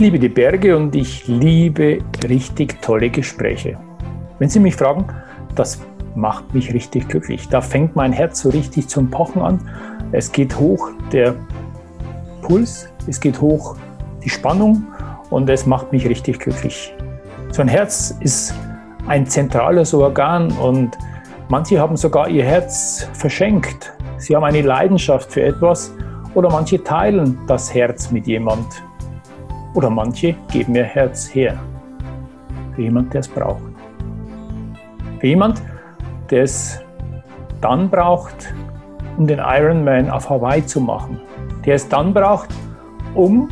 liebe die Berge und ich liebe richtig tolle Gespräche. Wenn Sie mich fragen, das macht mich richtig glücklich. Da fängt mein Herz so richtig zum Pochen an. Es geht hoch der Puls, es geht hoch die Spannung und es macht mich richtig glücklich. So ein Herz ist ein zentrales Organ und manche haben sogar ihr Herz verschenkt. Sie haben eine Leidenschaft für etwas oder manche teilen das Herz mit jemand. Oder manche geben ihr Herz her. Für jemand, der es braucht. Für jemand, der es dann braucht, um den Ironman auf Hawaii zu machen. Der es dann braucht, um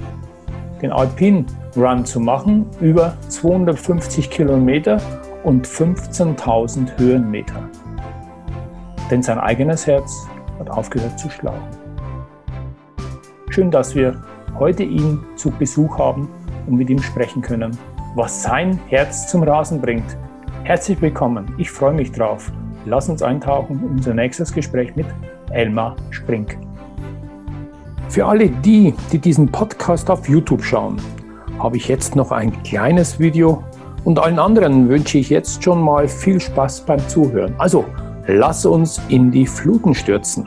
den Alpine Run zu machen, über 250 Kilometer und 15.000 Höhenmeter. Denn sein eigenes Herz hat aufgehört zu schlagen. Schön, dass wir heute ihn zu Besuch haben und mit ihm sprechen können, was sein Herz zum Rasen bringt. Herzlich willkommen, ich freue mich drauf. Lass uns eintauchen in unser nächstes Gespräch mit Elmar Sprink. Für alle die, die diesen Podcast auf YouTube schauen, habe ich jetzt noch ein kleines Video und allen anderen wünsche ich jetzt schon mal viel Spaß beim Zuhören. Also, lass uns in die Fluten stürzen.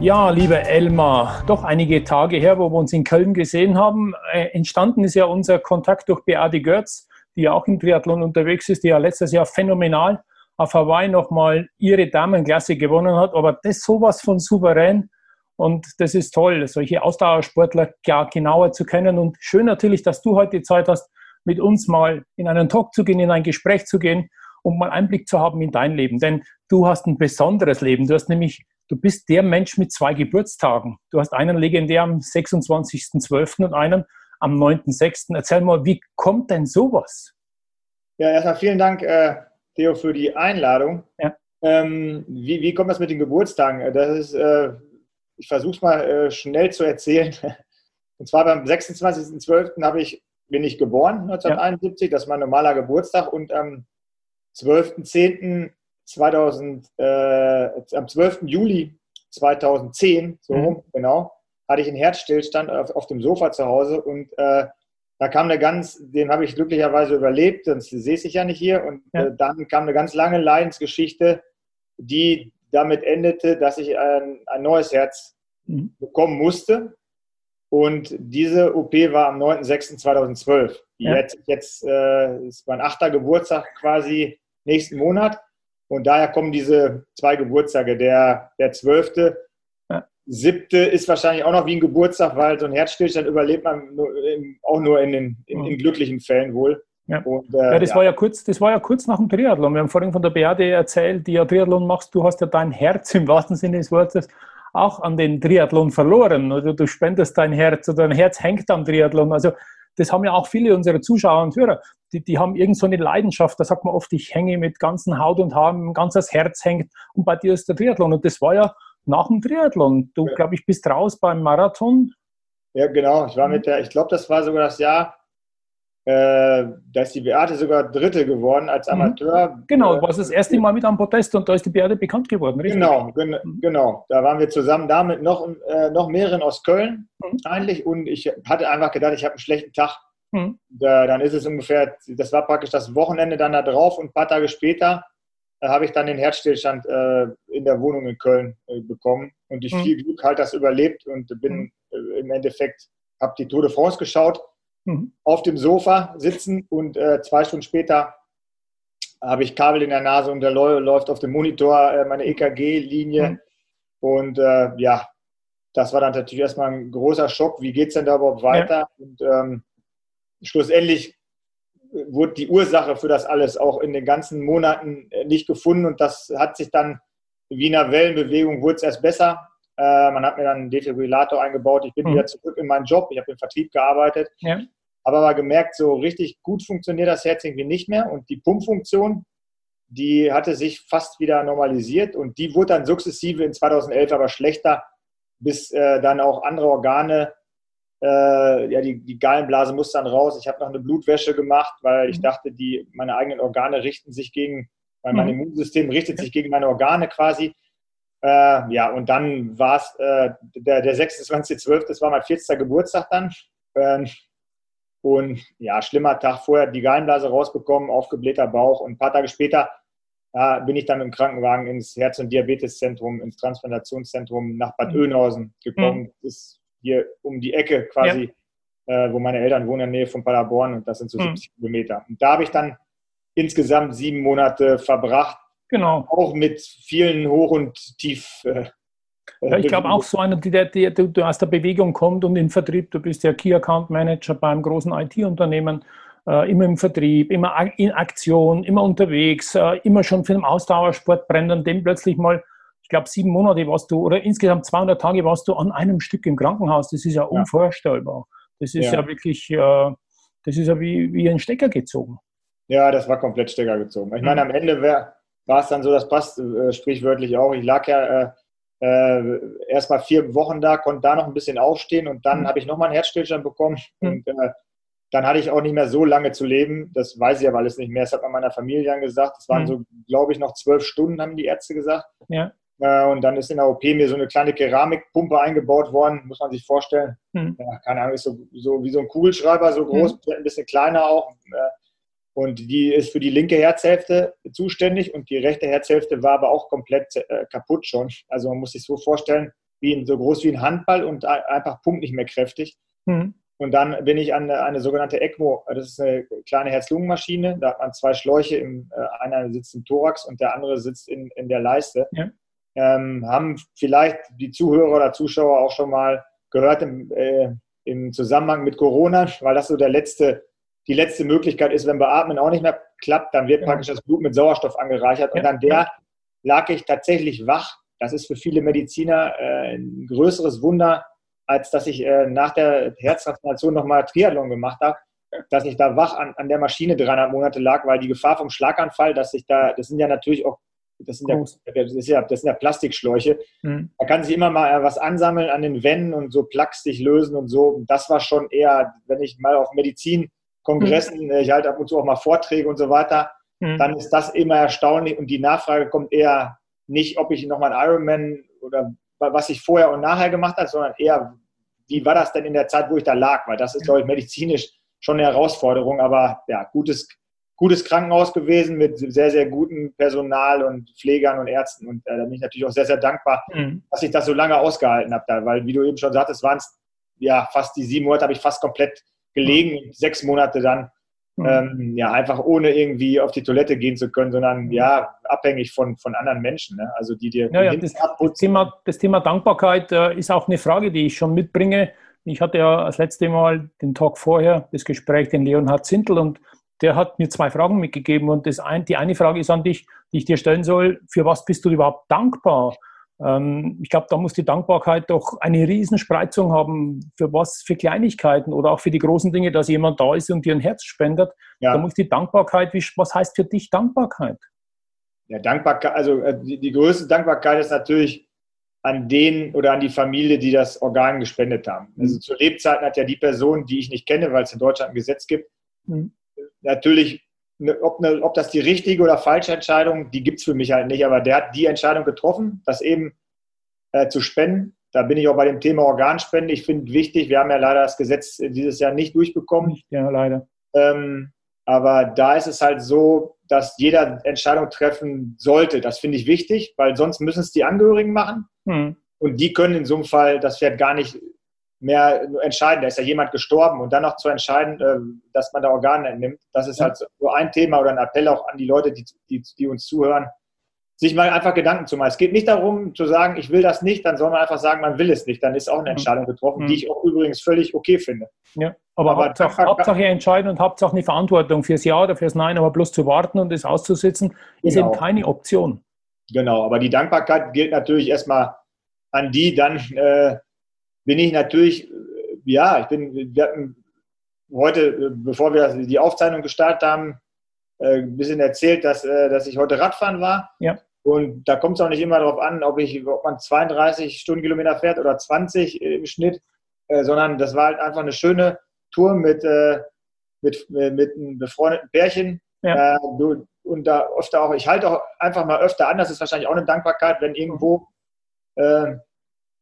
Ja, lieber Elmar, doch einige Tage her, wo wir uns in Köln gesehen haben. Äh, entstanden ist ja unser Kontakt durch Beate Görz, die ja auch im Triathlon unterwegs ist, die ja letztes Jahr phänomenal auf Hawaii nochmal ihre Damenklasse gewonnen hat. Aber das sowas von souverän und das ist toll, solche Ausdauersportler ja, genauer zu kennen. Und schön natürlich, dass du heute Zeit hast, mit uns mal in einen Talk zu gehen, in ein Gespräch zu gehen, um mal Einblick zu haben in dein Leben. Denn du hast ein besonderes Leben. Du hast nämlich du bist der Mensch mit zwei Geburtstagen. Du hast einen legendär am 26.12. und einen am 9.6. Erzähl mal, wie kommt denn sowas? Ja, erstmal vielen Dank, äh, Theo, für die Einladung. Ja. Ähm, wie, wie, kommt das mit den Geburtstagen? Das ist, äh, ich versuche es mal äh, schnell zu erzählen. Und zwar beim 26.12. Ich, bin ich geboren, 1971. Ja. Das ist mein normaler Geburtstag. Und am 12.10. 2000, äh, am 12. Juli 2010, so mhm. rum, genau, hatte ich einen Herzstillstand auf, auf dem Sofa zu Hause und äh, da kam eine ganz, den habe ich glücklicherweise überlebt, sonst sehe ich ja nicht hier. Und ja. äh, dann kam eine ganz lange Leidensgeschichte, die damit endete, dass ich ein, ein neues Herz mhm. bekommen musste. Und diese OP war am 9.06.2012. Ja. Jetzt, jetzt äh, ist mein achter Geburtstag quasi nächsten Monat. Und daher kommen diese zwei Geburtstage. Der, der 12. Ja. Siebte ist wahrscheinlich auch noch wie ein Geburtstag, weil so ein Herzstillstand überlebt man nur, auch nur in den in, in glücklichen Fällen wohl. Ja. Und, äh, ja, das ja. war ja kurz, das war ja kurz nach dem Triathlon. Wir haben vorhin von der Beate erzählt, die ja Triathlon machst, du hast ja dein Herz im wahrsten Sinne des Wortes auch an den Triathlon verloren. Oder du spendest dein Herz oder dein Herz hängt am Triathlon. Also das haben ja auch viele unserer Zuschauer und Hörer, die, die haben irgend so eine Leidenschaft, da sagt man oft, ich hänge mit ganzen Haut und Haaren, ganz das Herz hängt und bei dir ist der Triathlon und das war ja nach dem Triathlon. Du, ja. glaube ich, bist raus beim Marathon. Ja, genau. Ich war mit der, ich glaube, das war sogar das Jahr, äh, da ist die Beate sogar Dritte geworden als mhm. Amateur. Genau, du warst das erste Mal mit am Protest und da ist die Beate bekannt geworden, richtig? Genau, gen mhm. genau. Da waren wir zusammen da mit noch, äh, noch mehreren aus Köln mhm. eigentlich und ich hatte einfach gedacht, ich habe einen schlechten Tag. Mhm. Da, dann ist es ungefähr, das war praktisch das Wochenende dann da drauf und ein paar Tage später äh, habe ich dann den Herzstillstand äh, in der Wohnung in Köln äh, bekommen und ich mhm. viel Glück halt das überlebt und bin mhm. äh, im Endeffekt, habe die Tour de France geschaut mhm. auf dem Sofa sitzen und äh, zwei Stunden später habe ich Kabel in der Nase und da läuft auf dem Monitor äh, meine EKG-Linie. Mhm. Und äh, ja, das war dann natürlich erstmal ein großer Schock. Wie geht es denn da überhaupt weiter? Ja. Und ähm, schlussendlich wurde die Ursache für das alles auch in den ganzen Monaten äh, nicht gefunden und das hat sich dann wie in einer Wellenbewegung wurde es erst besser. Äh, man hat mir dann einen Defibrillator eingebaut. Ich bin mhm. wieder zurück in meinen Job. Ich habe im Vertrieb gearbeitet. Ja. Habe aber gemerkt, so richtig gut funktioniert das Herz irgendwie nicht mehr. Und die Pumpfunktion, die hatte sich fast wieder normalisiert. Und die wurde dann sukzessive in 2011 aber schlechter, bis äh, dann auch andere Organe äh, ja, die, die Gallenblase muss dann raus. Ich habe noch eine Blutwäsche gemacht, weil ich mhm. dachte, die, meine eigenen Organe richten sich gegen, weil mein mhm. Immunsystem richtet sich gegen meine Organe quasi. Äh, ja, und dann war es äh, der, der 26.12., das war mein 40. Geburtstag dann. Ähm, und ja, schlimmer Tag vorher, die Gallenblase rausbekommen, aufgeblähter Bauch. Und ein paar Tage später äh, bin ich dann im Krankenwagen ins Herz- und Diabeteszentrum, ins Transplantationszentrum nach Bad mhm. Oeynhausen gekommen. Mhm. Das hier um die Ecke quasi, ja. äh, wo meine Eltern wohnen in der Nähe von Paderborn und das sind so mhm. 70 Kilometer. Und da habe ich dann insgesamt sieben Monate verbracht. Genau. Auch mit vielen Hoch- und Tief. Äh, ja, ich glaube auch so einer, der, der, der, aus der Bewegung kommt und in Vertrieb, du bist ja Key Account Manager beim großen IT-Unternehmen, äh, immer im Vertrieb, immer in Aktion, immer unterwegs, äh, immer schon für den Ausdauersport brennt und dem plötzlich mal glaube, sieben Monate warst du oder insgesamt 200 Tage warst du an einem Stück im Krankenhaus. Das ist ja, ja. unvorstellbar. Das ist ja, ja wirklich, äh, das ist ja wie, wie ein Stecker gezogen. Ja, das war komplett Stecker gezogen. Ich meine, mhm. am Ende war es dann so, das passt äh, sprichwörtlich auch. Ich lag ja äh, äh, erst mal vier Wochen da, konnte da noch ein bisschen aufstehen und dann mhm. habe ich nochmal einen Herzstillstand bekommen. Mhm. Und äh, dann hatte ich auch nicht mehr so lange zu leben. Das weiß ich aber alles nicht mehr. Das hat man meiner Familie dann gesagt. Das waren mhm. so, glaube ich, noch zwölf Stunden, haben die Ärzte gesagt. Ja. Äh, und dann ist in der OP mir so eine kleine Keramikpumpe eingebaut worden, muss man sich vorstellen. Mhm. Ja, keine Ahnung, ist so, so wie so ein Kugelschreiber, so groß, mhm. ein bisschen kleiner auch. Äh, und die ist für die linke Herzhälfte zuständig und die rechte Herzhälfte war aber auch komplett äh, kaputt schon. Also man muss sich so vorstellen, wie ein, so groß wie ein Handball und einfach pumpt nicht mehr kräftig. Mhm. Und dann bin ich an eine sogenannte ECMO, das ist eine kleine Herz-Lungen-Maschine, da hat man zwei Schläuche, im, einer sitzt im Thorax und der andere sitzt in, in der Leiste. Ja ähm, haben vielleicht die Zuhörer oder Zuschauer auch schon mal gehört im, äh, im Zusammenhang mit Corona, weil das so der letzte, die letzte Möglichkeit ist, wenn Beatmen auch nicht mehr klappt, dann wird ja. praktisch das Blut mit Sauerstoff angereichert und an der lag ich tatsächlich wach. Das ist für viele Mediziner äh, ein größeres Wunder, als dass ich äh, nach der Herztransplantation nochmal Triathlon gemacht habe, dass ich da wach an, an der Maschine dreieinhalb Monate lag, weil die Gefahr vom Schlaganfall, dass ich da, das sind ja natürlich auch das sind, ja, das, ist ja, das sind ja Plastikschläuche. Mhm. Da kann sich immer mal was ansammeln an den Wänden und so Plaques sich lösen und so. Das war schon eher, wenn ich mal auf Medizinkongressen, mhm. ich halte ab und zu auch mal Vorträge und so weiter, mhm. dann ist das immer erstaunlich und die Nachfrage kommt eher nicht, ob ich nochmal einen Ironman oder was ich vorher und nachher gemacht habe, sondern eher, wie war das denn in der Zeit, wo ich da lag? Weil das ist, glaube ich, medizinisch schon eine Herausforderung, aber ja, gutes gutes Krankenhaus gewesen mit sehr, sehr gutem Personal und Pflegern und Ärzten. Und äh, da bin ich natürlich auch sehr, sehr dankbar, mhm. dass ich das so lange ausgehalten habe da, weil, wie du eben schon sagtest, waren es ja fast die sieben Monate habe ich fast komplett gelegen, mhm. sechs Monate dann mhm. ähm, ja einfach ohne irgendwie auf die Toilette gehen zu können, sondern mhm. ja abhängig von, von anderen Menschen, ne? also die dir ja, ja, das, das, Thema, das Thema Dankbarkeit äh, ist auch eine Frage, die ich schon mitbringe. Ich hatte ja das letzte Mal den Tag vorher das Gespräch den Leonhard Zintel und der hat mir zwei Fragen mitgegeben und das ein, die eine Frage ist an dich, die ich dir stellen soll, für was bist du überhaupt dankbar? Ähm, ich glaube, da muss die Dankbarkeit doch eine Riesenspreizung haben, für was, für Kleinigkeiten oder auch für die großen Dinge, dass jemand da ist und dir ein Herz spendet. Ja. Da muss die Dankbarkeit, wie, was heißt für dich Dankbarkeit? Ja, Dankbarkeit, also äh, die, die größte Dankbarkeit ist natürlich an den oder an die Familie, die das Organ gespendet haben. Also mhm. zu Lebzeiten hat ja die Person, die ich nicht kenne, weil es in Deutschland ein Gesetz gibt, mhm natürlich, ob, ne, ob das die richtige oder falsche Entscheidung, die gibt es für mich halt nicht, aber der hat die Entscheidung getroffen, das eben äh, zu spenden. Da bin ich auch bei dem Thema Organspende. Ich finde wichtig, wir haben ja leider das Gesetz dieses Jahr nicht durchbekommen. Ja, leider. Ähm, aber da ist es halt so, dass jeder Entscheidung treffen sollte. Das finde ich wichtig, weil sonst müssen es die Angehörigen machen. Hm. Und die können in so einem Fall das Pferd gar nicht mehr entscheiden. Da ist ja jemand gestorben und dann noch zu entscheiden, äh, dass man da Organe entnimmt, das ist halt so ein Thema oder ein Appell auch an die Leute, die, die, die uns zuhören, sich mal einfach Gedanken zu machen. Es geht nicht darum zu sagen, ich will das nicht, dann soll man einfach sagen, man will es nicht. Dann ist auch eine mhm. Entscheidung getroffen, mhm. die ich auch übrigens völlig okay finde. Ja, aber, aber Hauptsache, Hauptsache entscheiden und Hauptsache eine Verantwortung fürs Ja oder fürs Nein, aber bloß zu warten und es auszusitzen, ist genau. eben keine Option. Genau, aber die Dankbarkeit gilt natürlich erstmal an die, dann äh, bin ich natürlich, ja, ich bin, wir hatten heute, bevor wir die Aufzeichnung gestartet haben, ein bisschen erzählt, dass, dass ich heute Radfahren war. Ja. Und da kommt es auch nicht immer darauf an, ob, ich, ob man 32 Stundenkilometer fährt oder 20 im Schnitt, äh, sondern das war halt einfach eine schöne Tour mit, äh, mit, mit einem befreundeten Pärchen. Ja. Äh, und da öfter auch, ich halte auch einfach mal öfter an, das ist wahrscheinlich auch eine Dankbarkeit, wenn irgendwo äh,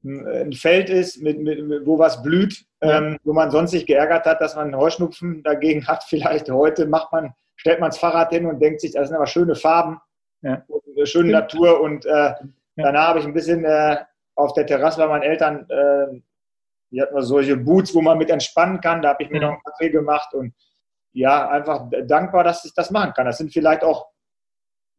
ein Feld ist, mit, mit, wo was blüht, ähm, wo man sonst sich geärgert hat, dass man Heuschnupfen dagegen hat. Vielleicht heute macht man, stellt man das Fahrrad hin und denkt sich, das sind aber schöne Farben ja. und schöne Natur. Und äh, ja. danach habe ich ein bisschen äh, auf der Terrasse bei meinen Eltern, äh, die hatten solche Boots, wo man mit entspannen kann. Da habe ich mir noch einen Kaffee gemacht und ja, einfach dankbar, dass ich das machen kann. Das sind vielleicht auch,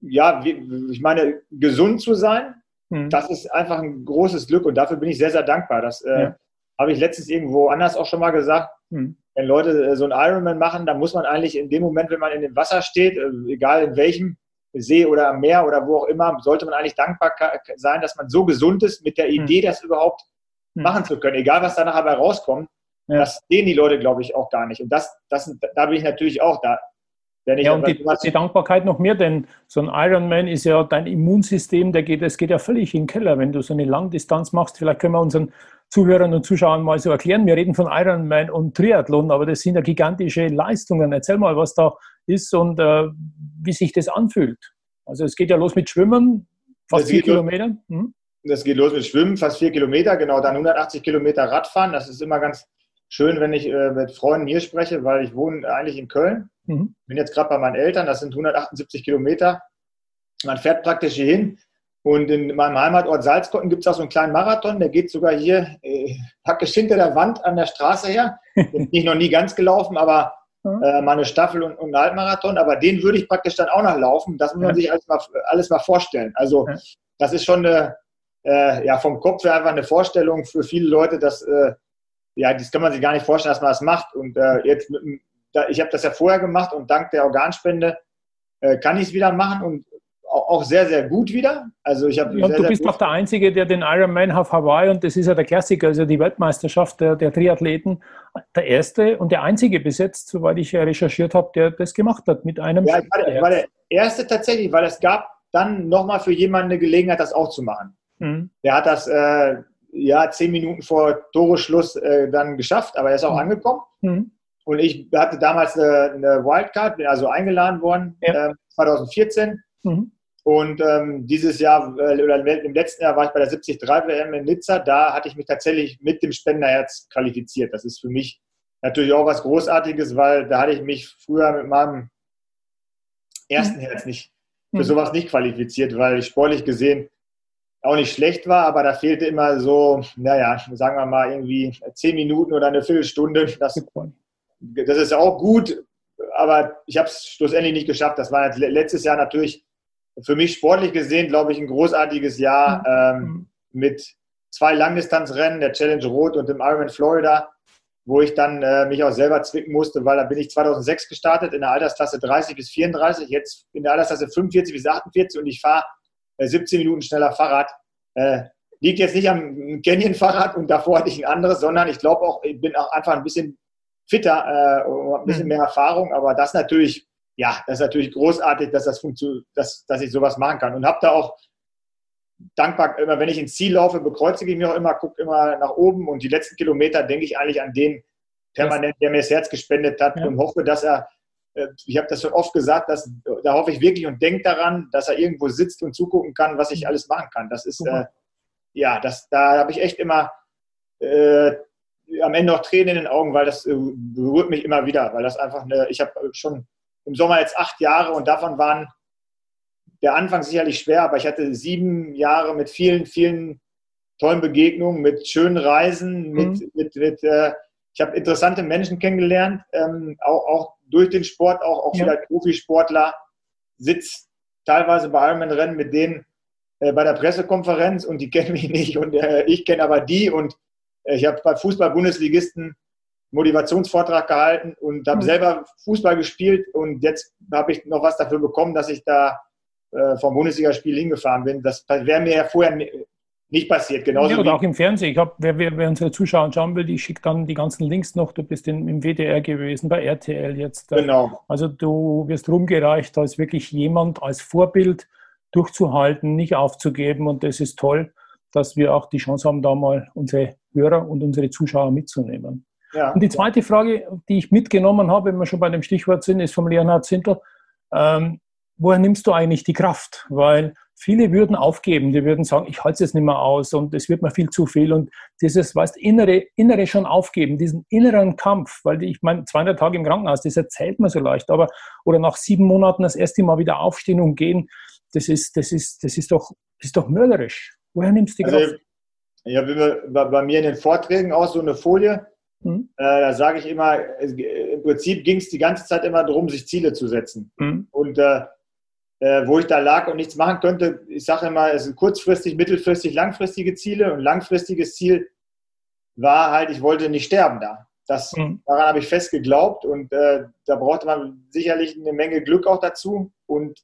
ja, ich meine, gesund zu sein, mhm. das ist einfach ein großes Glück und dafür bin ich sehr, sehr dankbar. Das äh, ja. habe ich letztens irgendwo anders auch schon mal gesagt. Mhm. Wenn Leute äh, so einen Ironman machen, dann muss man eigentlich in dem Moment, wenn man in dem Wasser steht, äh, egal in welchem, See oder am Meer oder wo auch immer, sollte man eigentlich dankbar sein, dass man so gesund ist mit der hm. Idee, das überhaupt hm. machen zu können, egal was da nachher dabei rauskommt. Ja. Das sehen die Leute, glaube ich, auch gar nicht. Und das, das, da bin ich natürlich auch da. Ja, und die, die, Dankbarkeit noch mehr, denn so ein Ironman ist ja dein Immunsystem, der geht, das geht ja völlig in den Keller, wenn du so eine Langdistanz machst. Vielleicht können wir unseren Zuhörern und Zuschauern mal so erklären. Wir reden von Ironman und Triathlon, aber das sind ja gigantische Leistungen. Erzähl mal, was da ist und äh, wie sich das anfühlt. Also es geht ja los mit Schwimmen, fast das vier Kilometer. Hm? Das geht los mit Schwimmen, fast vier Kilometer, genau, dann 180 Kilometer Radfahren. Das ist immer ganz schön, wenn ich äh, mit Freunden hier spreche, weil ich wohne eigentlich in Köln. Mhm. Bin jetzt gerade bei meinen Eltern, das sind 178 Kilometer. Man fährt praktisch hier hin. Und in meinem Heimatort Salzkotten gibt es auch so einen kleinen Marathon, der geht sogar hier äh, praktisch hinter der Wand an der Straße her. Bin ich noch nie ganz gelaufen, aber mhm. äh, mal eine Staffel und, und einen Halbmarathon. Aber den würde ich praktisch dann auch noch laufen. Das muss man sich alles mal, alles mal vorstellen. Also das ist schon eine, äh, ja, vom Kopf her einfach eine Vorstellung für viele Leute, dass, äh, ja, das kann man sich gar nicht vorstellen, dass man das macht. Und äh, jetzt, mit, ich habe das ja vorher gemacht und dank der Organspende äh, kann ich es wieder machen und auch sehr, sehr gut wieder. Also ich habe ja, sehr, du bist auch der Einzige, der den Ironman auf Hawaii und das ist ja der Klassiker, also die Weltmeisterschaft der, der Triathleten, der erste und der einzige bis jetzt, soweit ich recherchiert habe, der das gemacht hat mit einem. Ja, ich war, der, war der erste tatsächlich, weil es gab dann nochmal für jemanden eine Gelegenheit, das auch zu machen. Mhm. Der hat das äh, ja zehn Minuten vor Toreschluss äh, dann geschafft, aber er ist auch mhm. angekommen. Mhm. Und ich hatte damals eine, eine, Wildcard, bin also eingeladen worden, ja. äh, 2014. Mhm. Und ähm, dieses Jahr äh, oder im letzten Jahr war ich bei der 73 WM in Nizza. Da hatte ich mich tatsächlich mit dem Spenderherz qualifiziert. Das ist für mich natürlich auch was Großartiges, weil da hatte ich mich früher mit meinem ersten mhm. Herz nicht für mhm. sowas nicht qualifiziert, weil ich sportlich gesehen auch nicht schlecht war, aber da fehlte immer so, naja, sagen wir mal irgendwie zehn Minuten oder eine Viertelstunde. Das, das ist auch gut, aber ich habe es schlussendlich nicht geschafft. Das war letztes Jahr natürlich für mich sportlich gesehen, glaube ich, ein großartiges Jahr mhm. ähm, mit zwei Langdistanzrennen, der Challenge Rot und dem Ironman Florida, wo ich dann äh, mich auch selber zwicken musste, weil da bin ich 2006 gestartet in der Altersklasse 30 bis 34, jetzt in der Altersklasse 45 bis 48 und ich fahre 17 Minuten schneller Fahrrad. Äh, liegt jetzt nicht am Canyon-Fahrrad und davor hatte ich ein anderes, sondern ich glaube auch, ich bin auch einfach ein bisschen fitter äh, und ein bisschen mhm. mehr Erfahrung, aber das natürlich ja, das ist natürlich großartig, dass das funktioniert, dass, dass ich sowas machen kann. Und habe da auch dankbar, immer wenn ich ins Ziel laufe, bekreuzige ich mich auch immer, gucke immer nach oben und die letzten Kilometer denke ich eigentlich an den permanent, der mir das Herz gespendet hat ja. und hoffe, dass er, äh, ich habe das schon oft gesagt, dass, da hoffe ich wirklich und denke daran, dass er irgendwo sitzt und zugucken kann, was ich alles machen kann. Das ist, äh, ja, das, da habe ich echt immer äh, am Ende noch Tränen in den Augen, weil das äh, berührt mich immer wieder, weil das einfach eine, ich habe schon im Sommer jetzt acht Jahre und davon waren der Anfang sicherlich schwer, aber ich hatte sieben Jahre mit vielen, vielen tollen Begegnungen, mit schönen Reisen, mit, mhm. mit, mit äh, ich habe interessante Menschen kennengelernt, ähm, auch, auch durch den Sport, auch, auch ja. vielleicht Profisportler, sitzt teilweise bei Ironman-Rennen mit denen äh, bei der Pressekonferenz und die kennen mich nicht und äh, ich kenne aber die und äh, ich habe bei Fußball-Bundesligisten Motivationsvortrag gehalten und habe mhm. selber Fußball gespielt und jetzt habe ich noch was dafür bekommen, dass ich da äh, vom Bundesligaspiel hingefahren bin. Das wäre mir ja vorher nicht passiert. Genauso ja, oder auch im Fernsehen. Ich hab, wer, wer, wer, unsere Zuschauer schauen will, ich schicke dann die ganzen Links noch. Du bist in, im WDR gewesen, bei RTL jetzt. Genau. Also du wirst rumgereicht als wirklich jemand, als Vorbild durchzuhalten, nicht aufzugeben. Und das ist toll, dass wir auch die Chance haben, da mal unsere Hörer und unsere Zuschauer mitzunehmen. Ja. Und die zweite Frage, die ich mitgenommen habe, wenn wir schon bei dem Stichwort sind, ist vom Leonhard Zintel. Ähm, woher nimmst du eigentlich die Kraft? Weil viele würden aufgeben, die würden sagen, ich halte es nicht mehr aus und es wird mir viel zu viel und dieses, weißt innere, innere schon aufgeben, diesen inneren Kampf, weil ich meine, 200 Tage im Krankenhaus, das erzählt man so leicht, aber oder nach sieben Monaten das erste Mal wieder aufstehen und gehen, das ist, das ist, das ist doch, das ist doch mörderisch. Woher nimmst du die also, Kraft? Ich habe bei mir in den Vorträgen auch so eine Folie, mhm. äh, da sage ich immer, im Prinzip ging es die ganze Zeit immer darum, sich Ziele zu setzen. Mhm. Und äh, äh, wo ich da lag und nichts machen könnte. Ich sage immer, es sind kurzfristig, mittelfristig, langfristige Ziele und langfristiges Ziel war halt, ich wollte nicht sterben da. Das, mhm. Daran habe ich fest geglaubt und äh, da brauchte man sicherlich eine Menge Glück auch dazu und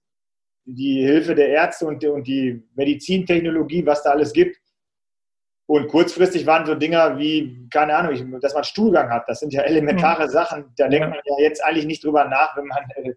die Hilfe der Ärzte und, und die Medizintechnologie, was da alles gibt. Und kurzfristig waren so Dinger wie, keine Ahnung, dass man Stuhlgang hat. Das sind ja elementare mhm. Sachen. Da denkt man ja jetzt eigentlich nicht drüber nach, wenn man äh,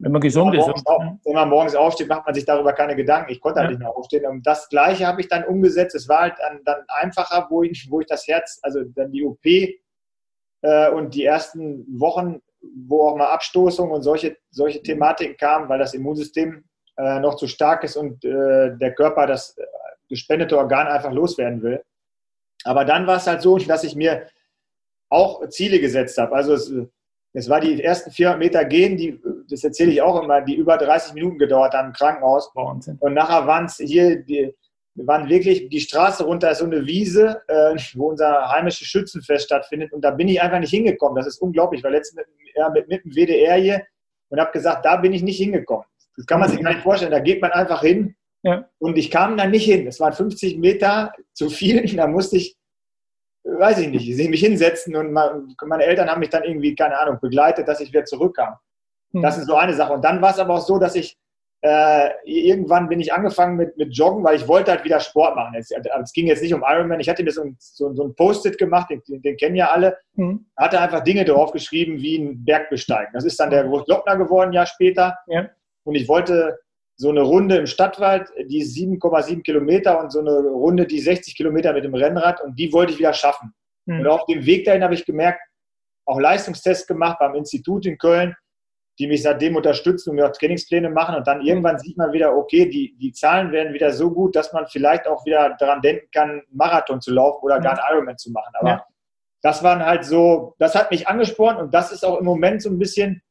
wenn man gesund wenn man ist. Auf, wenn man morgens aufsteht, macht man sich darüber keine Gedanken. Ich konnte halt ja. nicht mehr aufstehen. Und das Gleiche habe ich dann umgesetzt. Es war halt dann, dann einfacher, wo ich, wo ich das Herz, also dann die OP äh, und die ersten Wochen, wo auch mal Abstoßung und solche, solche Thematiken kamen, weil das Immunsystem äh, noch zu stark ist und äh, der Körper das äh, gespendete Organ einfach loswerden will. Aber dann war es halt so, dass ich mir auch Ziele gesetzt habe. Also es, es war die ersten 400 Meter gehen, die, das erzähle ich auch immer, die über 30 Minuten gedauert haben im Krankenhaus. Wahnsinn. Und nachher waren es hier, die, waren wirklich die Straße runter, ist so eine Wiese, äh, wo unser heimisches Schützenfest stattfindet. Und da bin ich einfach nicht hingekommen. Das ist unglaublich. Ich war letztens mit, ja, mit, mit dem WDR hier und habe gesagt, da bin ich nicht hingekommen. Das kann man sich gar nicht vorstellen. Da geht man einfach hin. Ja. Und ich kam da nicht hin. Es waren 50 Meter zu viel. Da musste ich weiß ich nicht, mich hinsetzen und meine Eltern haben mich dann irgendwie, keine Ahnung, begleitet, dass ich wieder zurückkam. Mhm. Das ist so eine Sache. Und dann war es aber auch so, dass ich äh, irgendwann bin ich angefangen mit, mit Joggen, weil ich wollte halt wieder Sport machen. Es, es ging jetzt nicht um Ironman. Ich hatte mir so ein, so, so ein Post-it gemacht, den, den, kennen ja alle. Mhm. Hatte einfach Dinge drauf geschrieben, wie ein Berg besteigen. Das ist dann der Großglockner geworden, ein Jahr später. Ja. Und ich wollte so eine Runde im Stadtwald, die ist 7,7 Kilometer und so eine Runde, die 60 Kilometer mit dem Rennrad und die wollte ich wieder schaffen. Mhm. Und auf dem Weg dahin habe ich gemerkt, auch Leistungstests gemacht beim Institut in Köln, die mich seitdem unterstützen und mir auch Trainingspläne machen und dann irgendwann sieht man wieder, okay, die, die Zahlen werden wieder so gut, dass man vielleicht auch wieder daran denken kann, einen Marathon zu laufen oder gar einen Ironman zu machen. Aber ja. das waren halt so, das hat mich angesprochen und das ist auch im Moment so ein bisschen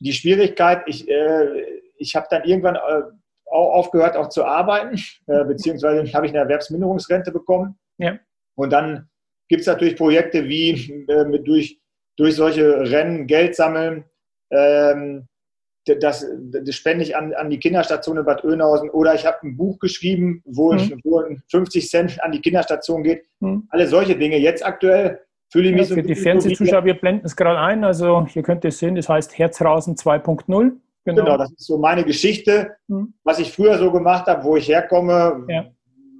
die Schwierigkeit. Ich, äh, ich habe dann irgendwann äh, auch aufgehört, auch zu arbeiten, äh, beziehungsweise habe ich eine Erwerbsminderungsrente bekommen. Ja. Und dann gibt es natürlich Projekte wie äh, mit durch, durch solche Rennen Geld sammeln. Ähm, das, das spende ich an, an die Kinderstation in Bad Oeynhausen oder ich habe ein Buch geschrieben, wo, mhm. ich, wo 50 Cent an die Kinderstation geht. Mhm. Alle solche Dinge. Jetzt aktuell fühle ich mich ja, so. Für die Fernsehzuschauer, wir blenden es gerade ein. Also hier könnt ihr sehen, das heißt Herzrausen 2.0. Genau. genau. das ist so meine Geschichte, mhm. was ich früher so gemacht habe, wo ich herkomme. Ja.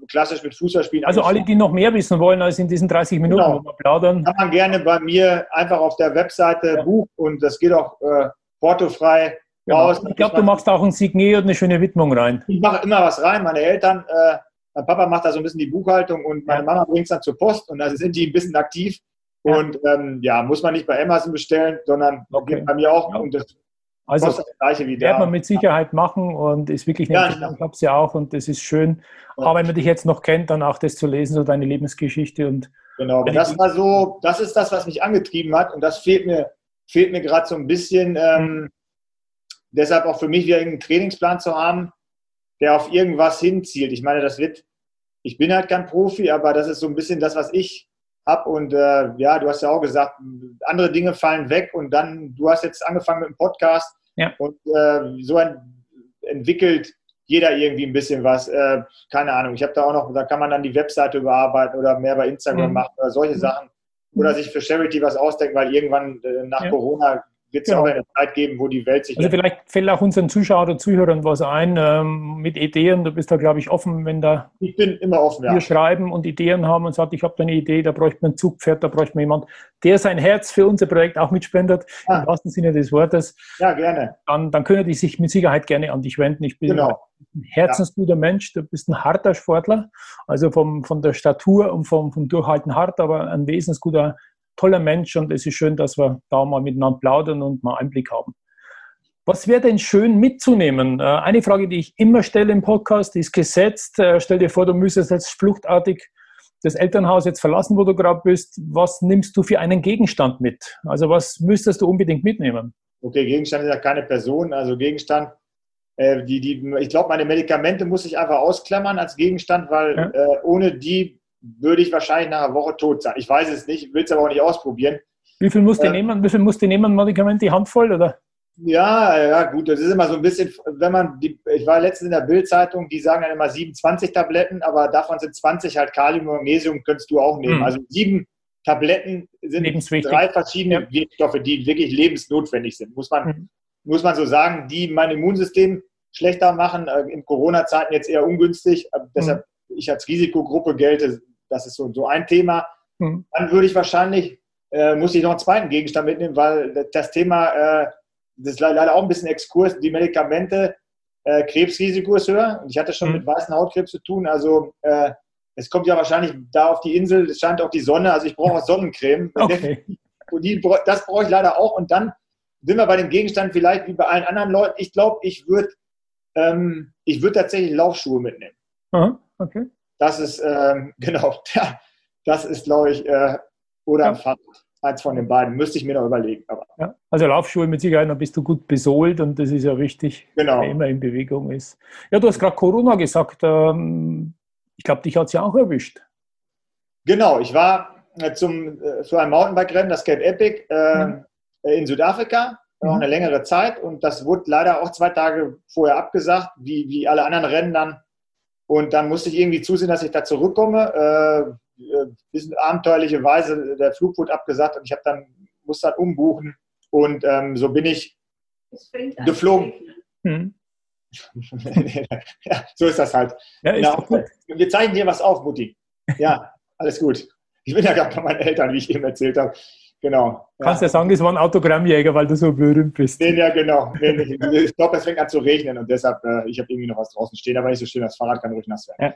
Klassisch mit Fußballspielen. Also alle, die noch mehr wissen wollen als in diesen 30 Minuten, genau. wo wir plaudern. Kann man gerne bei mir einfach auf der Webseite ja. buchen und das geht auch äh, portofrei genau. raus. Ich glaube, du machst auch ein Signet und eine schöne Widmung rein. Ich mache immer was rein. Meine Eltern, äh, mein Papa macht da so ein bisschen die Buchhaltung und meine ja. Mama bringt es dann zur Post und da sind die ein bisschen aktiv. Und ähm, ja, muss man nicht bei Amazon bestellen, sondern okay. bei mir auch. Und das also das Gleiche wie wird man mit Sicherheit machen und ist wirklich eine ja, ich habe es ja auch und das ist schön. Ja. Aber wenn man dich jetzt noch kennt, dann auch das zu lesen, so deine Lebensgeschichte und genau. das war so, das ist das, was mich angetrieben hat und das fehlt mir, fehlt mir gerade so ein bisschen. Ähm, mhm. Deshalb auch für mich wieder einen Trainingsplan zu haben, der auf irgendwas hinzielt. Ich meine, das wird, ich bin halt kein Profi, aber das ist so ein bisschen das, was ich habe. Und äh, ja, du hast ja auch gesagt, andere Dinge fallen weg und dann, du hast jetzt angefangen mit dem Podcast ja. und äh, so ein, entwickelt jeder irgendwie ein bisschen was. Äh, keine Ahnung, ich habe da auch noch, da kann man dann die Webseite überarbeiten oder mehr bei Instagram mhm. machen oder solche mhm. Sachen. Oder sich für Charity was ausdenken, weil irgendwann äh, nach ja. Corona wird es genau. auch eine Zeit geben, wo die Welt sich. Also vielleicht fällt auch unseren Zuschauern oder Zuhörern was ein ähm, mit Ideen. Du bist da, glaube ich, offen, wenn da. Ich bin immer offen, ja. Wir schreiben und Ideen haben und sagt, ich habe da eine Idee, da bräuchte man ein Zugpferd, da bräuchte man jemand, der sein Herz für unser Projekt auch mitspendet, ah. im wahrsten Sinne des Wortes. Ja, gerne. Dann, dann können die sich mit Sicherheit gerne an dich wenden. Ich bin genau. ein herzensguter ja. Mensch, du bist ein harter Sportler, also vom, von der Statur und vom, vom Durchhalten hart, aber ein wesensguter toller Mensch und es ist schön, dass wir da mal miteinander plaudern und mal Einblick haben. Was wäre denn schön mitzunehmen? Äh, eine Frage, die ich immer stelle im Podcast, ist gesetzt. Äh, stell dir vor, du müsstest jetzt fluchtartig das Elternhaus jetzt verlassen, wo du gerade bist. Was nimmst du für einen Gegenstand mit? Also was müsstest du unbedingt mitnehmen? Okay, Gegenstand ist ja keine Person. Also Gegenstand, äh, die, die, ich glaube, meine Medikamente muss ich einfach ausklammern als Gegenstand, weil ja. äh, ohne die würde ich wahrscheinlich nach einer Woche tot sein. Ich weiß es nicht, will es aber auch nicht ausprobieren. Wie viel musst du äh, nehmen? Wie viel musst du nehmen, Medikament? Die Handvoll, oder? Ja, ja, gut, das ist immer so ein bisschen, wenn man, die, ich war letztens in der Bildzeitung, die sagen dann immer 27 Tabletten, aber davon sind 20 halt Kalium und Magnesium, könntest du auch nehmen. Hm. Also sieben Tabletten sind drei verschiedene ja. Wirkstoffe, die wirklich lebensnotwendig sind, muss man, hm. muss man so sagen, die mein Immunsystem schlechter machen, äh, in Corona-Zeiten jetzt eher ungünstig, hm. deshalb ich als Risikogruppe gelte, das ist so, so ein Thema. Hm. Dann würde ich wahrscheinlich, äh, muss ich noch einen zweiten Gegenstand mitnehmen, weil das Thema, äh, das ist leider auch ein bisschen Exkurs, die Medikamente, äh, Krebsrisiko ist höher. Und ich hatte schon hm. mit weißen Hautkrebs zu tun. Also äh, es kommt ja wahrscheinlich da auf die Insel, es scheint auch die Sonne, also ich brauche Sonnencreme. Okay. Und die, das brauche ich leider auch. Und dann sind wir bei dem Gegenstand vielleicht wie bei allen anderen Leuten. Ich glaube, ich würde ähm, ich würd tatsächlich Laufschuhe mitnehmen. Aha, okay. Das ist, ähm, genau, ja, das ist, glaube ich, äh, oder ja. Fahrrad. Eins von den beiden. Müsste ich mir noch überlegen. Ja, also Laufschuhe mit Sicherheit, dann bist du gut besohlt und das ist ja wichtig, genau. der immer in Bewegung ist. Ja, du hast gerade Corona gesagt. Ähm, ich glaube, dich hat es ja auch erwischt. Genau, ich war äh, zum, äh, für ein Mountainbike-Rennen, das Cape Epic, äh, mhm. in Südafrika, mhm. auch eine längere Zeit und das wurde leider auch zwei Tage vorher abgesagt, wie, wie alle anderen Rennen dann und dann musste ich irgendwie zusehen, dass ich da zurückkomme. Äh, äh bisschen abenteuerliche Weise, der Flug wurde abgesagt und ich habe dann, musste dann umbuchen. Und ähm, so bin ich geflogen. Hm. ja, so ist das halt. Ja, genau. Wir zeigen dir was auf, Mutti. Ja, alles gut. Ich bin ja gerade bei meinen Eltern, wie ich eben erzählt habe. Genau. Kannst ja sagen, es war ein Autogrammjäger, weil du so berühmt bist. Den, ja, genau. ich glaube, es fängt an zu regnen und deshalb, äh, ich habe irgendwie noch was draußen stehen, aber nicht so schön, das Fahrrad kann ruhig nass werden.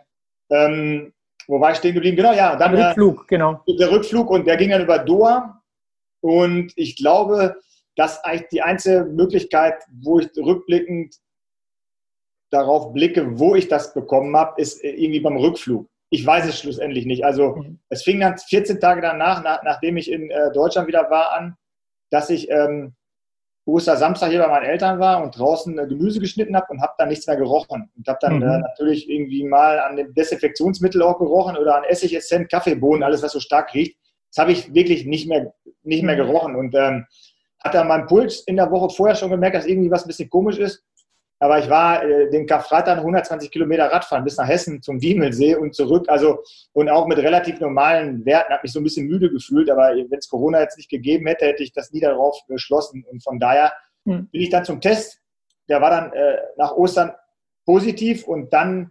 Ja. Ähm, wo war ich stehen geblieben? Genau, ja. Dann, der äh, Rückflug, genau. Der Rückflug und der ging dann über Doha und ich glaube, dass eigentlich die einzige Möglichkeit, wo ich rückblickend darauf blicke, wo ich das bekommen habe, ist äh, irgendwie beim Rückflug ich weiß es schlussendlich nicht. Also mhm. es fing dann 14 Tage danach, nach, nachdem ich in äh, Deutschland wieder war, an, dass ich ähm, Samstag hier bei meinen Eltern war und draußen äh, Gemüse geschnitten habe und habe dann nichts mehr gerochen. Und habe dann mhm. äh, natürlich irgendwie mal an dem Desinfektionsmittel auch gerochen oder an Essig, Essenz, Kaffeebohnen, alles was so stark riecht. Das habe ich wirklich nicht mehr, nicht mehr mhm. gerochen. Und ähm, hatte an meinem Puls in der Woche vorher schon gemerkt, dass irgendwie was ein bisschen komisch ist. Aber ich war äh, den Karfreitag 120 Kilometer Radfahren bis nach Hessen zum Diemelsee und zurück. Also und auch mit relativ normalen Werten. Habe mich so ein bisschen müde gefühlt. Aber wenn es Corona jetzt nicht gegeben hätte, hätte ich das nie darauf beschlossen. Und von daher hm. bin ich dann zum Test. Der war dann äh, nach Ostern positiv und dann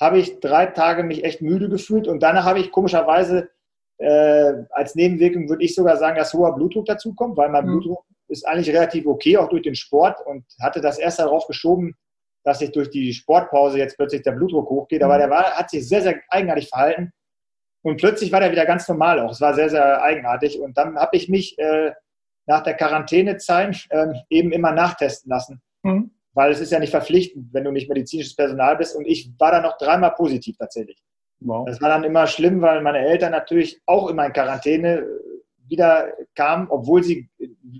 habe ich drei Tage mich echt müde gefühlt und danach habe ich komischerweise äh, als Nebenwirkung würde ich sogar sagen, dass hoher Blutdruck dazu kommt, weil mein mhm. Blutdruck ist eigentlich relativ okay, auch durch den Sport und hatte das erst darauf geschoben, dass sich durch die Sportpause jetzt plötzlich der Blutdruck hochgeht. Aber mhm. der war, hat sich sehr, sehr eigenartig verhalten. Und plötzlich war der wieder ganz normal auch. Es war sehr, sehr eigenartig. Und dann habe ich mich äh, nach der Quarantänezeit äh, eben immer nachtesten lassen. Mhm. Weil es ist ja nicht verpflichtend, wenn du nicht medizinisches Personal bist. Und ich war da noch dreimal positiv tatsächlich. Wow. Das war dann immer schlimm, weil meine Eltern natürlich auch immer in Quarantäne wieder kamen, obwohl sie,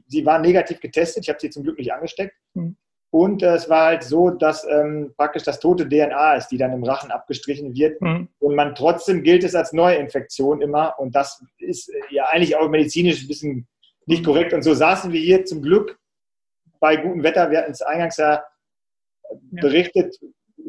sie waren negativ getestet. Ich habe sie zum Glück nicht angesteckt. Mhm. Und äh, es war halt so, dass ähm, praktisch das tote DNA ist, die dann im Rachen abgestrichen wird. Mhm. Und man trotzdem gilt es als Neuinfektion immer. Und das ist äh, ja eigentlich auch medizinisch ein bisschen nicht mhm. korrekt. Und so saßen wir hier zum Glück bei gutem Wetter. Wir hatten es eingangs ja. berichtet,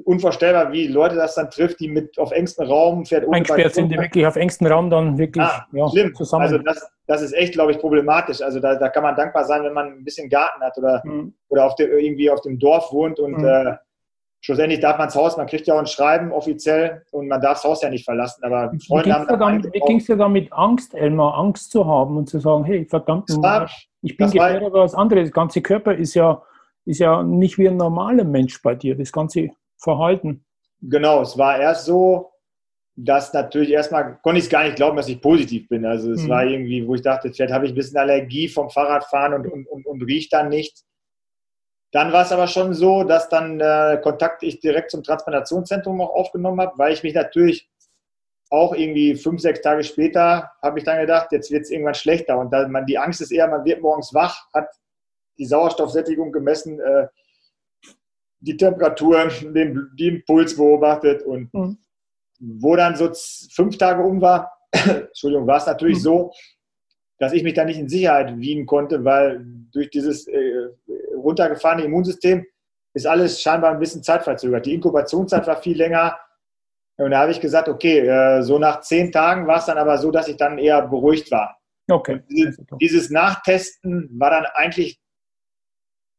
unvorstellbar, wie Leute das dann trifft, die mit auf engstem Raum fährt. Eingesperrt sind die wirklich auf engstem Raum dann wirklich ah, ja, schlimm. zusammen. Also das, das ist echt, glaube ich, problematisch. Also da, da kann man dankbar sein, wenn man ein bisschen Garten hat oder, mhm. oder auf der, irgendwie auf dem Dorf wohnt und mhm. äh, schlussendlich darf man das Haus, man kriegt ja auch ein Schreiben offiziell und man darf das Haus ja nicht verlassen. Aber Freunde haben dann Wie ging es dir da mit Angst, Elmar, Angst zu haben und zu sagen, hey, verdammt, war, ich bin gefährdet oder was anderes. Das ganze Körper ist ja, ist ja nicht wie ein normaler Mensch bei dir, das ganze Verhalten. Genau, es war erst so, dass natürlich erstmal konnte ich es gar nicht glauben, dass ich positiv bin. Also es mhm. war irgendwie, wo ich dachte, vielleicht habe ich ein bisschen Allergie vom Fahrradfahren und, und, und, und riecht dann nichts. Dann war es aber schon so, dass dann äh, Kontakt ich direkt zum Transplantationszentrum auch aufgenommen habe, weil ich mich natürlich auch irgendwie fünf, sechs Tage später habe ich dann gedacht, jetzt wird es irgendwann schlechter. Und dann, man, die Angst ist eher, man wird morgens wach, hat die Sauerstoffsättigung gemessen, äh, die Temperatur, den, den Puls beobachtet und mhm. wo dann so fünf Tage um war, Entschuldigung, war es natürlich mhm. so, dass ich mich da nicht in Sicherheit wiegen konnte, weil durch dieses äh, runtergefahrene Immunsystem ist alles scheinbar ein bisschen zeitverzögert. Die Inkubationszeit war viel länger. Und da habe ich gesagt, okay, äh, so nach zehn Tagen war es dann aber so, dass ich dann eher beruhigt war. Okay. Dieses, dieses Nachtesten war dann eigentlich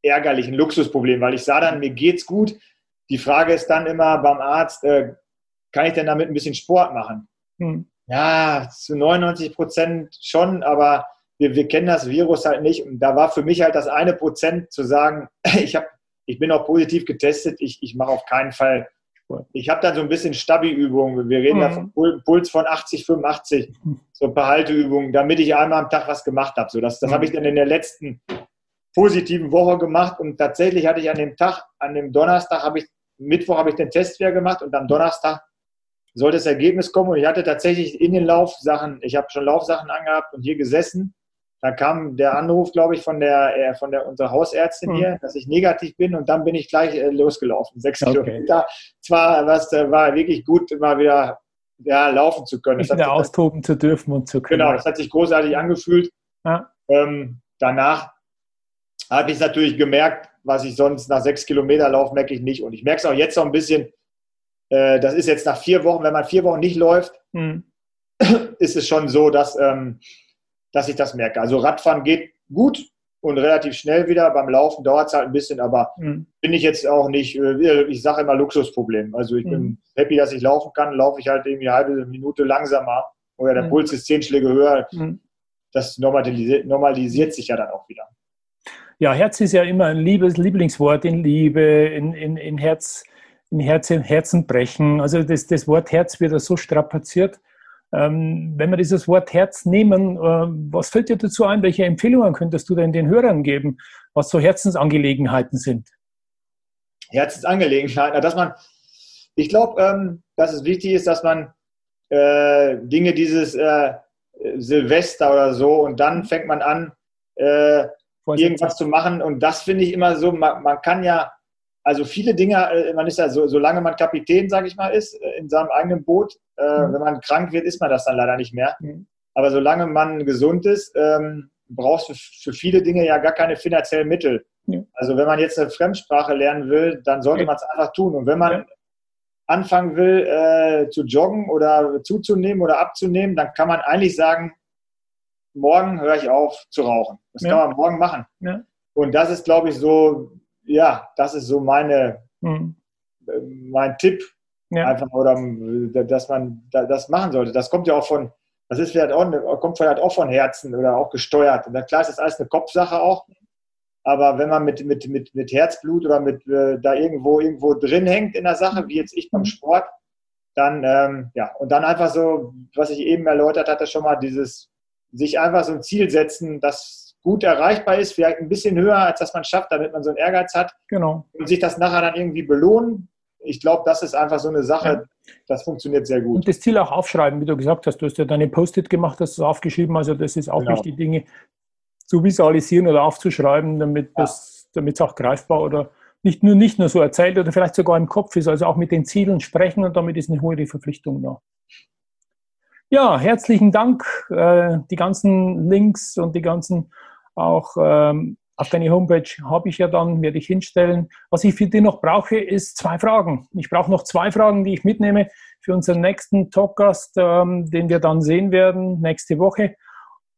ärgerlich, ein Luxusproblem, weil ich sah dann, mir geht's gut. Die Frage ist dann immer beim Arzt, äh, kann ich denn damit ein bisschen Sport machen? Hm. Ja, zu 99 Prozent schon, aber wir, wir kennen das Virus halt nicht. Und da war für mich halt das eine Prozent zu sagen, ich, hab, ich bin auch positiv getestet, ich, ich mache auf keinen Fall. Ich habe dann so ein bisschen Stabi-Übungen. Wir reden mhm. da von Puls von 80, 85, so ein paar Halteübungen, damit ich einmal am Tag was gemacht habe. So, das das mhm. habe ich dann in der letzten positiven Woche gemacht und tatsächlich hatte ich an dem Tag, an dem Donnerstag habe ich, Mittwoch habe ich den Test wieder gemacht und am Donnerstag sollte das Ergebnis kommen und ich hatte tatsächlich in den Laufsachen, ich habe schon Laufsachen angehabt und hier gesessen. Da kam der Anruf, glaube ich, von der, äh, von der unserer Hausärztin mhm. hier, dass ich negativ bin und dann bin ich gleich äh, losgelaufen. Sechs okay. Kilometer. Zwar was äh, war wirklich gut, mal wieder ja, laufen zu können. Wieder austoben zu dürfen und zu können. Genau, das hat sich großartig angefühlt. Ja. Ähm, danach habe ich natürlich gemerkt, was ich sonst nach sechs Kilometer laufe, merke ich nicht. Und ich merke es auch jetzt noch ein bisschen. Äh, das ist jetzt nach vier Wochen, wenn man vier Wochen nicht läuft, mhm. ist es schon so, dass, ähm, dass ich das merke. Also Radfahren geht gut und relativ schnell wieder. Beim Laufen dauert es halt ein bisschen, aber mhm. bin ich jetzt auch nicht, äh, ich sage immer Luxusproblem. Also ich mhm. bin happy, dass ich laufen kann. Laufe ich halt irgendwie eine halbe Minute langsamer oder der mhm. Puls ist zehn Schläge höher. Mhm. Das normalisiert, normalisiert sich ja dann auch wieder. Ja, Herz ist ja immer ein liebes Lieblingswort in Liebe, in, in, in Herz, in Herz, in Herzen brechen. Also das, das Wort Herz wird ja so strapaziert. Ähm, wenn wir dieses Wort Herz nehmen, äh, was fällt dir dazu ein? Welche Empfehlungen könntest du denn den Hörern geben, was so Herzensangelegenheiten sind? Herzensangelegenheiten, dass man, ich glaube, ähm, dass es wichtig ist, dass man äh, Dinge dieses äh, Silvester oder so und dann fängt man an, äh, irgendwas zu machen. Und das finde ich immer so, man, man, kann ja, also viele Dinge, äh, man ist ja so, solange man Kapitän, sage ich mal, ist, äh, in seinem eigenen Boot, äh, mhm. wenn man krank wird, ist man das dann leider nicht mehr. Mhm. Aber solange man gesund ist, ähm, brauchst du für viele Dinge ja gar keine finanziellen Mittel. Ja. Also wenn man jetzt eine Fremdsprache lernen will, dann sollte ja. man es einfach tun. Und wenn man ja. anfangen will äh, zu joggen oder zuzunehmen oder abzunehmen, dann kann man eigentlich sagen, morgen höre ich auf zu rauchen. Das ja. kann man morgen machen. Ja. Und das ist, glaube ich, so, ja, das ist so meine, mhm. mein Tipp. Ja. Einfach, oder dass man das machen sollte. Das kommt ja auch von, das ist vielleicht auch, kommt vielleicht auch von Herzen oder auch gesteuert. Und klar ist das alles eine Kopfsache auch. Aber wenn man mit, mit, mit, mit Herzblut oder mit äh, da irgendwo, irgendwo drin hängt in der Sache, wie jetzt ich beim mhm. Sport, dann, ähm, ja, und dann einfach so, was ich eben erläutert hatte, schon mal dieses sich einfach so ein Ziel setzen, das gut erreichbar ist, vielleicht ein bisschen höher, als das man schafft, damit man so einen Ehrgeiz hat. Genau. Und sich das nachher dann irgendwie belohnen. Ich glaube, das ist einfach so eine Sache, ja. das funktioniert sehr gut. Und das Ziel auch aufschreiben, wie du gesagt hast. Du hast ja deine Post-it gemacht, hast es aufgeschrieben. Also das ist auch genau. wichtig, Dinge zu visualisieren oder aufzuschreiben, damit ja. es auch greifbar oder nicht nur, nicht nur so erzählt oder vielleicht sogar im Kopf ist. Also auch mit den Zielen sprechen und damit ist eine hohe Verpflichtung da. Ja, herzlichen Dank. Äh, die ganzen Links und die ganzen auch ähm, Auf deine Homepage habe ich ja dann, werde ich hinstellen. Was ich für dich noch brauche, ist zwei Fragen. Ich brauche noch zwei Fragen, die ich mitnehme für unseren nächsten Talkgast, ähm, den wir dann sehen werden nächste Woche.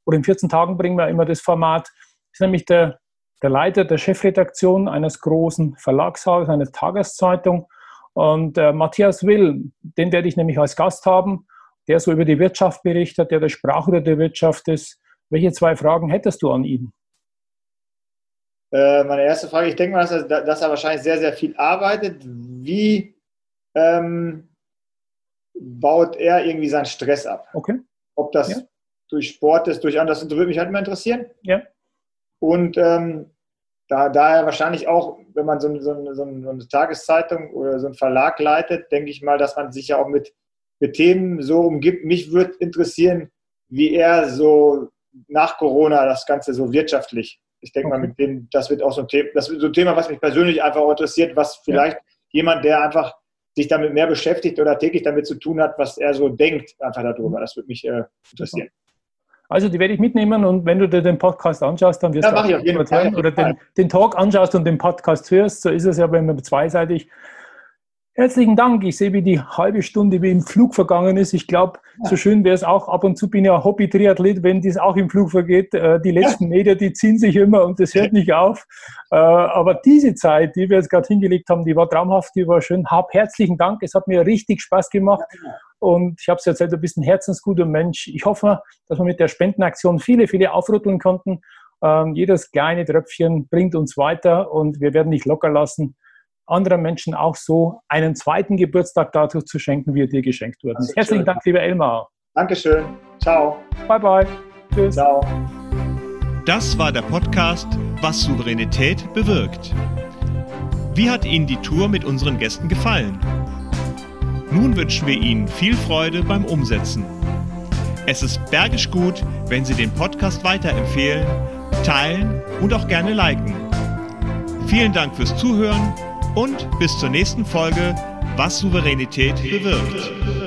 Oder in 14 Tagen bringen wir immer das Format. Das ist nämlich der, der Leiter der Chefredaktion eines großen Verlagshauses, einer Tageszeitung. Und äh, Matthias Will, den werde ich nämlich als Gast haben, der so über die Wirtschaft berichtet, der der Sprachrohr der Wirtschaft ist. Welche zwei Fragen hättest du an ihn? Äh, meine erste Frage, ich denke mal, dass er, dass er, wahrscheinlich sehr, sehr viel arbeitet. Wie ähm, baut er irgendwie seinen Stress ab? Okay. Ob das ja. durch Sport ist, durch anderes, das würde mich halt immer interessieren. Ja. Und ähm, da, da er wahrscheinlich auch, wenn man so, so, so, eine Tageszeitung oder so einen Verlag leitet, denke ich mal, dass man sich ja auch mit, mit Themen so umgibt. Mich würde interessieren, wie er so nach Corona das Ganze so wirtschaftlich ich denke okay. mal, mit dem, das wird auch so ein Thema, das wird so ein Thema, was mich persönlich einfach auch interessiert, was vielleicht ja. jemand, der einfach sich damit mehr beschäftigt oder täglich damit zu tun hat, was er so denkt, einfach darüber. Das würde mich äh, interessieren. Also die werde ich mitnehmen und wenn du dir den Podcast anschaust, dann wirst ja, du auch ich auf jeden Fall. oder den, den, Talk anschaust und den Podcast hörst, so ist es ja, wenn man zweiseitig Herzlichen Dank. Ich sehe, wie die halbe Stunde wie im Flug vergangen ist. Ich glaube, ja. so schön wäre es auch. Ab und zu bin ich ja Hobby-Triathlet, wenn dies auch im Flug vergeht. Äh, die letzten ja. Meter, die ziehen sich immer und das hört nicht auf. Äh, aber diese Zeit, die wir jetzt gerade hingelegt haben, die war traumhaft, die war schön. Hab herzlichen Dank. Es hat mir richtig Spaß gemacht. Genau. Und ich habe es erzählt, du bist ein herzensguter Mensch. Ich hoffe, dass wir mit der Spendenaktion viele, viele aufrütteln konnten. Ähm, jedes kleine Tröpfchen bringt uns weiter und wir werden nicht locker lassen anderen Menschen auch so einen zweiten Geburtstag dazu zu schenken, wie er dir geschenkt wurde. Herzlichen Dank, lieber Elmar. Dankeschön. Ciao. Bye, bye. Tschüss. Ciao. Das war der Podcast Was Souveränität bewirkt. Wie hat Ihnen die Tour mit unseren Gästen gefallen? Nun wünschen wir Ihnen viel Freude beim Umsetzen. Es ist bergisch gut, wenn Sie den Podcast weiterempfehlen, teilen und auch gerne liken. Vielen Dank fürs Zuhören und bis zur nächsten Folge, was Souveränität bewirkt.